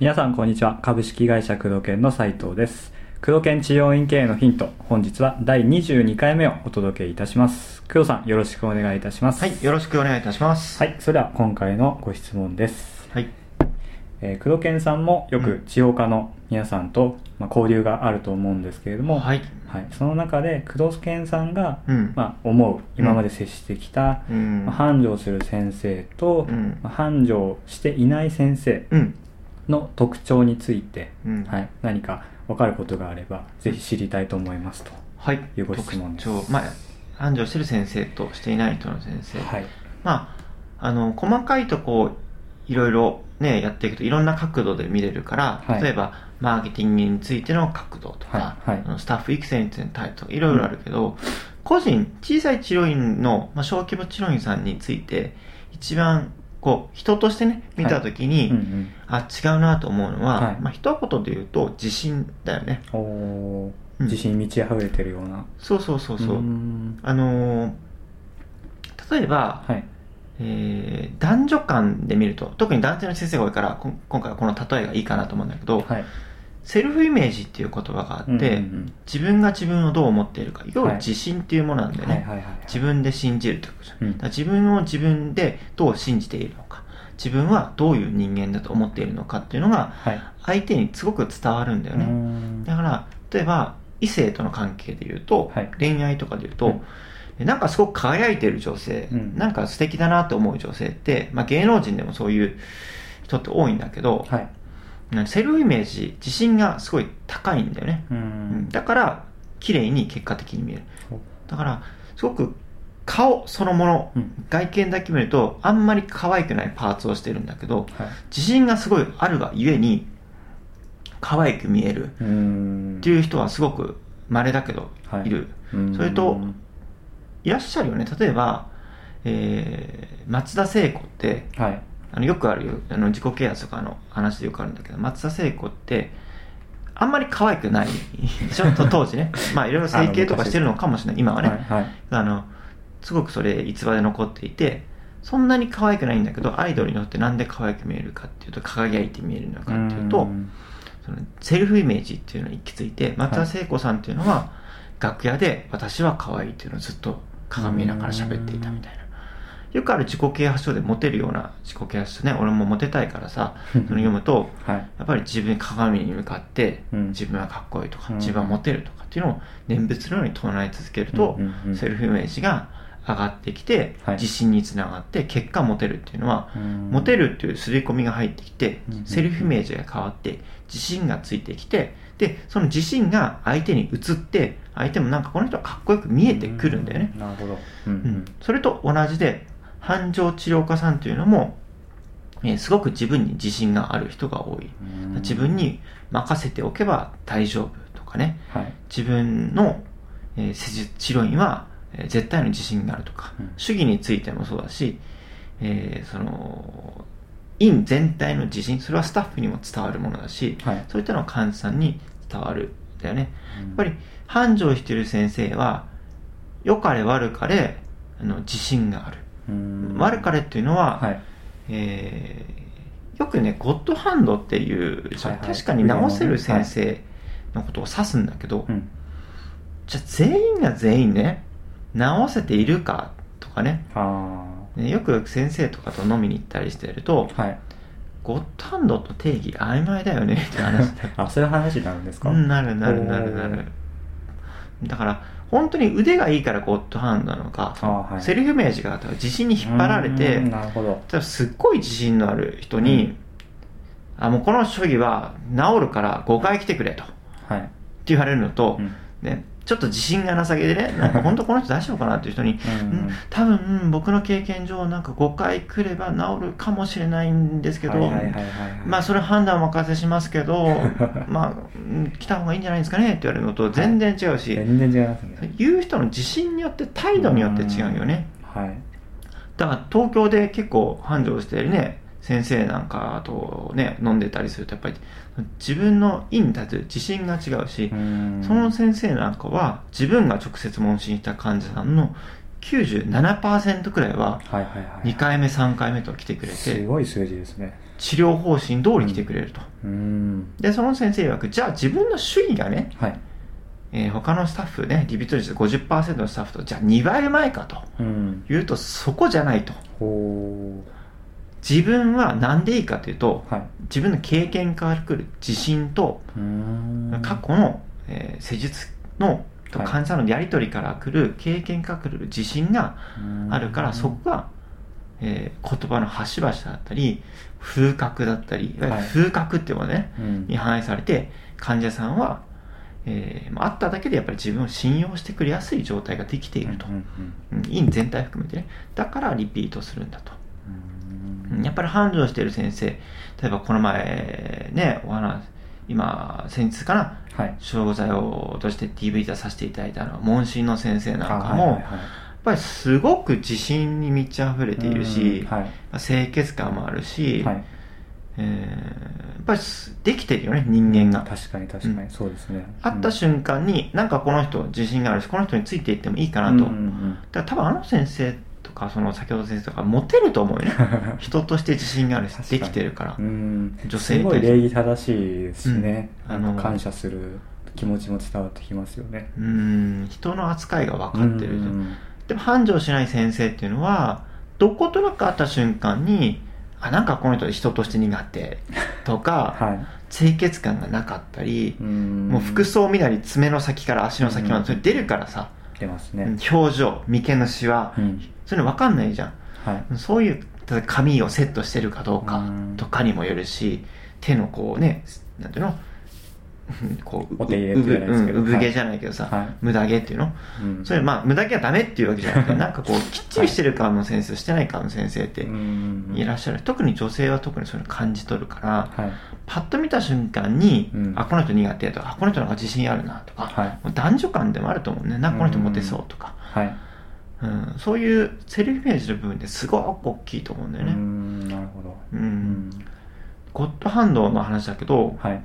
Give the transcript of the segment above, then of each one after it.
皆さんこんにちは。株式会社工藤研の斉藤です。工藤研治療院経営のヒント本日は第22回目をお届けいたします。工藤さんよろしくお願いいたします。はい、よろしくお願いいたします。はいそれでは今回のご質問です。はい。えー、工藤研さんもよく治療家の皆さんと、まあ、交流があると思うんですけれども、はい。はいその中で工藤研さんが、うん。まあ、思う今まで接してきた、うん。まあ、繁盛する先生と、うんまあ繁盛していない先生うん。の特徴について、うん。はい、何か分かることがあればぜひ知りたいと思いますと。はい。いうご質問です特徴まあ、繁盛してる先生としていない人の先生。はい、まあ、あの、細かいとこいろいろね、やっていくといろんな角度で見れるから、はい。例えば、マーケティングについての角度とか、はいはい。スタッフ育成についての態度とか、いろいろあるけど、個人、小さい治療院の、まあ、小規模治療院さんについて、一番、こう、人としてね、見たときに、うんうん。あ、違うなと思うのは、はい。まあ、一言で言うと、自信だよね。おー。うん。自信に満ち溢れてるような。そうそうそうそう。あのー例えば、はいえー男女間で見ると、特に男性の先生が多いから、こ今回はこの例えがいいかなと思うんだけど、はい。セルフイメージっていう言葉があって、うんうん自分が自分をどう思っているか、要ははい。自信っていうものなんだよね。はいはいはいはい。自分で信じるってことじゃん。うん。自分を自分でどう信じているのか、自分はどういう人間だと思っているのかっていうのが、はい。相手にすごく伝わるんだよね。ん。だから、例えば、異性との関係で言うと、はい。恋愛とかで言うと、うんなんかすごく輝いてる女性、うん。なんか素敵だなと思う女性って、まあ芸能人でもそういう人って多いんだけど、はい。セルフイメージ、自信がすごい高いんだよね。うん。ん。だから、綺麗に結果的に見える。だから、すごく顔そのもの、うん。外見だけ見ると、あんまり可愛くないパーツをしてるんだけど、はい。自信がすごいあるがゆえに、可愛く見える。っていう人はすごく稀だけどはい。いる、うーん。それといらっしゃるよね。例えば、えー松田聖子ってはい。あのよくあるよあの自己啓発とかの話でよくあるんだけど松田聖子ってあんまり可愛くないでしょ？と 当時ね。まあいろいろ整形とかしてるのかもしれない。今はね、はいはい。あのすごくそれ逸話で残っていてそんなに可愛くないんだけどアイドルにとってなんで可愛く見えるかっていうと輝いて見えるのかっていうとそのセルフイメージっていうのに行き着いて松田聖子さんっていうのは、楽屋で私は可愛いっていうのをずっと鏡見ながら喋っていたみたいな。よくある自己啓発書でモテるような自己啓発書ね。俺もモテたいからさその読むとはい。やっぱり自分鏡に向かってうん。自分はかっこいいとかうん。自分はモテるとかっていうのを念仏のように唱え続けるとうんうんうん。セルフイメージが上がってきてはい。自信につながって結果モテるっていうのはうん。モテるっていう刷り込みが入ってきてセルフイメージが変わって、自信がついてきて、で、その自信が相手に移って、相手もなんかこの人はかっこよく見えてくるんだよね。なるほど。うん。うん。それと同じで、繁盛治療家さんというのも、えーすごく自分に自信がある人が多い。うん。自分に任せておけば大丈夫とかね、はい。自分の、えー施術治療院は、えー絶対の自信があるとか、うん。主義についてもそうだし、えーその院全体の自信それはスタッフにも伝わるものだし、はい。そういったのは患者さんに伝わるんだよね。うん。やっぱり繁盛している先生は良かれ悪かれあの自信がある、うん。悪かれっていうのは、はい。えーよくねゴッドハンドっていう、はいはい。確かに治せる先生のことを指すんだけど、うん。じゃあ全員が全員ね治せているかとかねよく先生とかと飲みに行ったりしてるとあはい。ゴッドハンドと定義曖昧だよねって話で あそういう話になるんですか？うんなるなるなるなる。だから本当に腕がいいからゴッドハンドなのか、はい。セルフイメージが自信に引っ張られてうんなるほど。すっごい自信のある人に、うん。あもうこの処理は治るから5回来てくれと。ってはい言われるのと、うん。ね、ちょっと自信がなさげでね なんか本当この人大丈夫かなっていう人に、うん。うん多分僕の経験上なんか5回来れば治るかもしれないんですけど、はいはいはいはいはい。まあそれ判断はお任せしますけど まあうん来た方がいいんじゃないですかねって言われるのと全然違うし、全然違いますね。言う人の自信によって態度によって違うよね、はい。だから東京で結構繁盛してるね先生なんかとね飲んでたりするとやっぱり自分の院に立つ自信が違うし、うん。その先生なんかは自分が直接問診した患者さんの97%くらいははいはいはい。2回目3回目と来てくれすてごい数字ですね。治療方針通り来てくれると、でその先生曰くじゃあ自分の主義がね、はい。えー他のスタッフねリピート率50%のスタッフとじゃあ2倍前かとうん。言うとそこじゃないと。ほ自分は何でいいかというとうはい。自分の経験から来る自信と過去の、えー施術の患者さんのやり取りから来る経験から来る自信があるからそこが、えー言葉の端々だったり風格だったりはい。風格っていうものね、うん。に反映されて患者さんは、えーまあ会っただけでやっぱり自分を信用してくれやすい状態ができていると、うんうん全体含めてね。だからリピートするんだと、うんうんやっぱり繁盛している先生。例えばこの前ねお話今先日かな？はい。商材をとして TV 出させていただいたのは問診の先生なんかも、あはいはいはい。やっぱりすごく自信に満ち溢れているし、うんはい。清潔感もあるし、はい。えーやっぱりすできてるよね人間が、確かに確かに。そうですね。会った瞬間になんかこの人自信があるしこの人についていってもいいかなと、うんうんうん。だから多分あの先生とかその先ほどの先生とかモテると思うよね。人として自信があるしできてるから、うん。女性すごい礼儀正しいですしね、うん。あの感謝する気持ちも伝わってきますよね。うーん。人の扱いが分かってるじゃん。うん。でも繁盛しない先生っていうのはどことなく会った瞬間にあなんかこの人人として苦手。とか、はい。清潔感がなかったり、うん。もう服装見なり爪の先から足の先まうん。でそれ出るからさ、出ますね。うん表情眉間のシワ、うん。そういうの分かんないじゃん。はい。そういう髪をセットしてるかどうかうん。とかにもよるし手のこうねなんていうの？うん こうお手入れうぶじゃないですけど。うん産毛じゃないけどさ、はい無駄毛っていうのうんそれまあ無駄毛はダメっていうわけじゃなくてなんかこうきっちりしてる顔の先生してない顔の先生ってうんいらっしゃる特に女性は特にそういうの感じ取るからはいパッと見た瞬間に、うんあこの人苦手とかあこの人なんか自信あるなとか、男女間でもあると思うねなんかこの人モテそうとか、はいうんそういうセルフイメージの部分ですごく大きいと思うんだよね、うんなるほどうんゴッドハンドの話だけどはい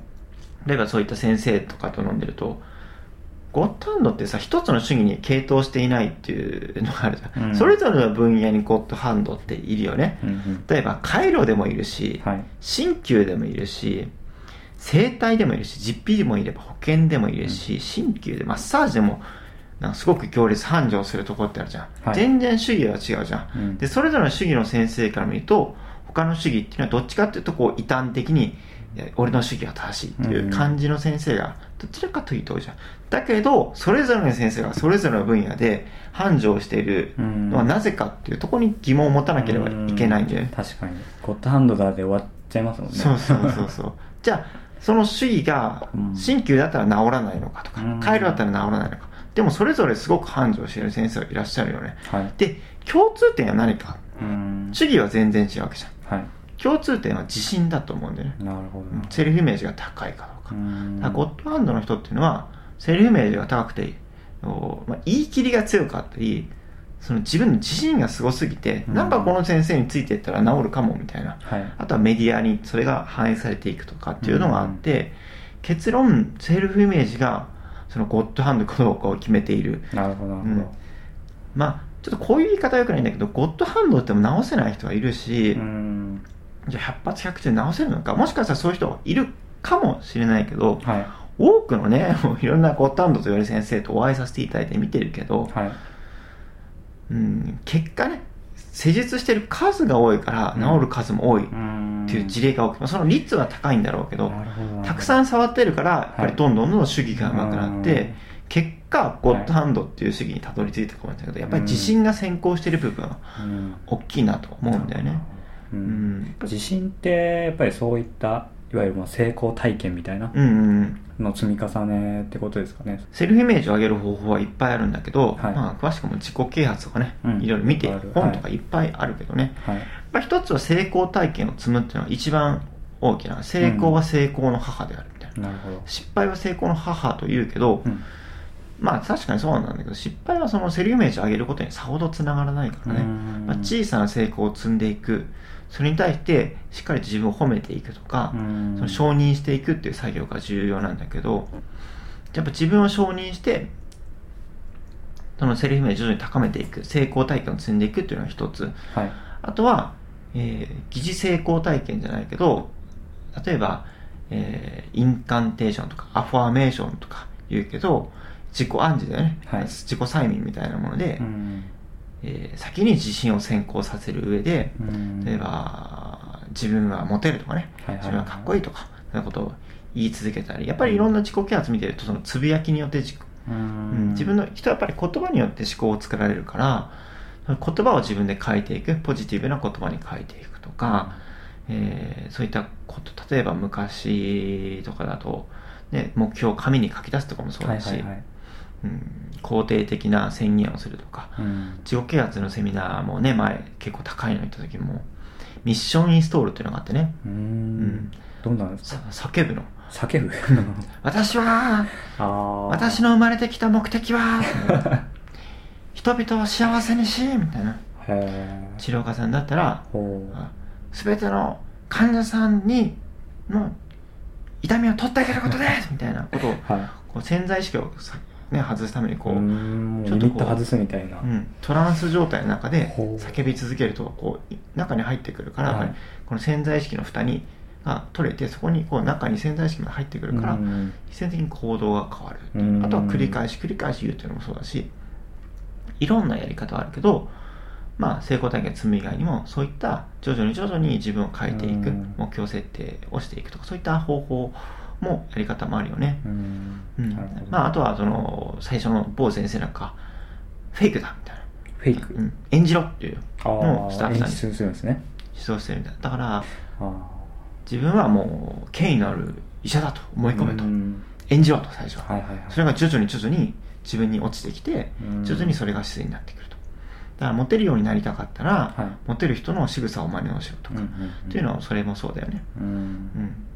例えばそういった先生とかと飲んでるとゴッドハンドってさ一つの主義に傾倒していないっていうのがあるじゃん、うん。それぞれの分野にゴッドハンドっているよね。うんうん。例えば回路でもいるし、はい。鍼灸でもいるし整体でもいるし実費でもいれば保険でもいるし鍼灸でマッサージでもなんかすごく行列繁盛するところってあるじゃん、はい。全然主義は違うじゃん、うん。でそれぞれの主義の先生から見ると他の主義っていうのはどっちかっていうとこう異端的に俺の主義が正しいっていう感じの先生がどちらかというとじゃん。だけどそれぞれの先生がそれぞれの分野で繁盛しているのはなぜかっていうところに疑問を持たなければいけないんだよね、確かに。ゴッドハンドだで終わっちゃいますもんね。そうそうそうそう。じゃあその主義がうん。鍼灸だったら治らないのかとかうん。回路だったら治らないのか。でもそれぞれすごく繁盛している先生がいらっしゃるよね。はい。で共通点は何か？うん。主義は全然違うわけじゃん。はい共通点は自信だと思うんだよね。なるほど。なセルフイメージが高いかどうか。うん。だからゴッドハンドの人っていうのはセルフイメージが高くておまあ、言い切りが強かったりその自分の自信がすごすぎて、うん。なんかこの先生についていったら治るかもみたいな。はい。あとはメディアにそれが反映されていくとかっていうのがあって、結論セルフイメージがそのゴッドハンドかどうかを決めている。なるほどなるほど。まあちょっとこういう言い方はよくないんだけどゴッドハンドっても直せない人がいるし、うんじゃあ100発100中直せるのか？もしかしたらそういう人いるかもしれないけどはい。多くのね いろんなゴッドハンドと言われる先生とお会いさせていただいて見てるけど、はい。うん、結果ね施術してる数が多いから治る数も多いっうん。ていう事例が多くて、その率は高いんだろうけど、たくさんん触ってるからやっぱりどんどんどんどん主義が上手くなって、うん。結果ゴッドハンドっていう主義にたどり着いたかもしれないけどやっぱり自信が先行してる部分はうん。大きいなと思うんだよね、ううん。ん、自信ってやっぱりそういったいわゆるまあ成功体験みたいなうんうんの積み重ねってことですかね。セルフイメージを上げる方法はいっぱいあるんだけど、はい。まあ、詳しくも自己啓発とかね、うん。いろいろ見て本とかいっぱいあるけどね、はい。まあ、一つは成功体験を積むっていうのは一番大きな成功は成功の母であるみたいな、なるほど。失敗は成功の母と言うけど、うん。まあ確かにそうなんだけど失敗はそのセルフイメージを上げることにさほどつながらないからね、うん。まあ、小さな成功を積んでいくそれに対してしっかりと自分を褒めていくとか、うん。その承認していくっていう作業が重要なんだけどやっぱ自分を承認してそのセルフイメージを徐々に高めていく成功体験を積んでいくっていうのが一つ。はい。あとは、えー疑似成功体験じゃないけど例えば、えーインカンテーションとかアファーメーションとか言うけど自己暗示だよね、はい。自己催眠みたいなもので、うんえー先に自信を先行させる上で、うん。例えば自分はモテるとかね、自分はかっこいいとかそういうことを言い続けたりやっぱりいろんな自己啓発見てるとそのつぶやきによって自己、ううんん自分の人はやっぱり言葉によって思考を作られるから言葉を自分で変えていくポジティブな言葉に変えていくとか、えーそういったこと例えば昔とかだと、ね、目標を紙に書き出すとかもそうだし、はいはいはいうん、肯定的な宣言をするとか、うん。自己啓発のセミナーもね前結構高いの行った時もミッションインストールっていうのがあってね。ううん。ん。どんなんですさか叫ぶの。叫ぶ？私は私の生まれてきた目的は 人々を幸せにしみたいな。治療家さんだったらほ全ての患者さんにの痛みを取ってあげることですみたいなことをうはい。こう潜在意識をさ、ね、外すためにこう、ちょっとこう外すみたいな。うん、トランス状態の中で叫び続けるとこうい中に入ってくるから、はい。この潜在意識の蓋にが取れてそこにこう中に潜在意識が入ってくるから、うん。必然的に行動が変わるあとは繰り返し繰り返し言うっていうのもそうだしいろんなやり方はあるけどまあ成功体験積む以外にもそういった徐々に徐々に自分を変えていくうん。目標設定をしていくとかそういった方法もやり方もあるよね、うん。うん。まあ、あとはその最初の某先生なんかフェイクだみたいな。フェイク？うん、演じろっていうあのをスタッフさんに。出するんですね。指導してるみたいな。だから自分はもう権威のある医者だと思い込めと、うん。演じろと最初は、はいはいはい。それが徐々に徐々に自分に落ちてきてうん。徐々にそれが自然になってくると。だからモテるようになりたかったら、はい。モテる人の仕草を真似をしろとか、うんうんうん。っていうのはそれもそうだよね。うん。うん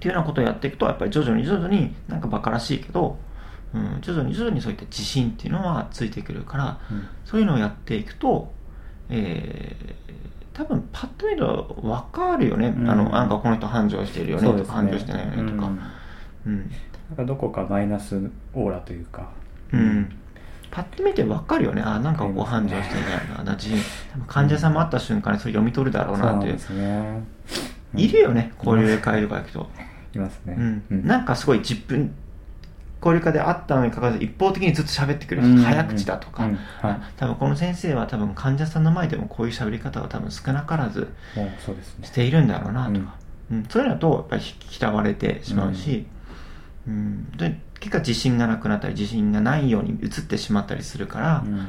っていうようなことをやっていくとやっぱり徐々に徐々になんかバカらしいけど、うん、徐々に徐々にそういった自信っていうのはついてくるから、うん。そういうのをやっていくと、えー多分パッと見ると分かるよね、うん。あのなんかこの人繁盛してるよねとか繁盛してないよねとか、うん。うん。なんかどこかマイナスオーラというか。うん。パッと見て分かるよね。あなんかこう繁盛してるなな。自多分患者さんも会った瞬間にそれ読み取るだろうなってそうね。いるよね。交流会とか行くと、いますね。うん。うん。なんかすごい自分交流会で会ったのにかかわらず一方的にずっと喋ってくる人、うん。早口だとか、うん。はい。多分この先生は多分患者さんの前でもこういう喋り方は多分少なからずもうそうですね。しているんだろうなとか、うん。そういうのだとやっぱり嫌われてしまうし、うん。で結果自信がなくなったり自信がないように映ってしまったりするから、うん。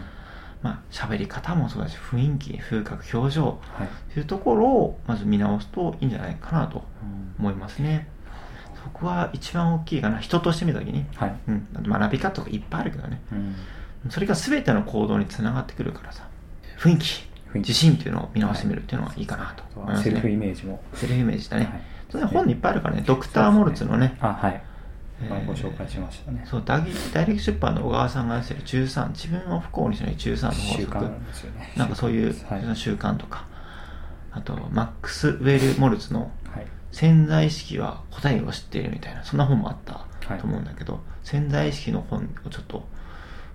まあ喋り方もそうだし雰囲気風格表情はい。というところをまず見直すといいんじゃないかなとうん思いますねそこは一番大きいかな。人として見た時に、はい。うん、学び方とかいっぱいあるけどね。うん。それが全ての行動につながってくるからさ。雰囲気。自信っていうのを見直してみるっていうのがいいかなと思いますね、セルフイメージも。セルフイメージだね、はい。それ本いっぱいあるからね。ドクター・モルツのね。あはい。ご紹介しましたね。そう大大歴出版の小川さんが出してる13自分を不幸にしない13の法習則慣ですよね。なんかそういうはい。習慣とか、あとマックス・ウェル・モルツのはい潜在意識は答えを知っているみたいなそんな本もあったはい。と思うんだけど、潜在意識の本をちょっと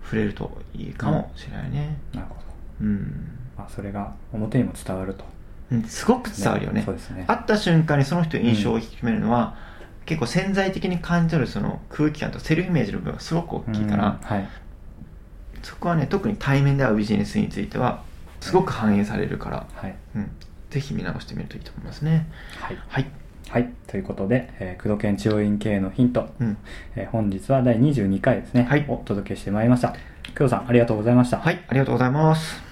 触れるといいかもしれないね。なるほど。うん、まあそれが表にも伝わると。うんすごく伝わるよね。そうですね。会った瞬間にその人の印象を引き決めるのは、結構潜在的に感じ取るその空気感とセルフイメージの部分がすごく大きいから、うんはい。そこはね特に対面で会うビジネスについてはすごく反映されるから、はい。うん、ぜひ見直してみるといいと思いますね。はい。はい、はい。ということで、えー、工藤研治療院経営のヒント、うん、えー本日は第22回ですね、はい。お届けしてまいりました。工藤さんありがとうございました。はい。ありがとうございます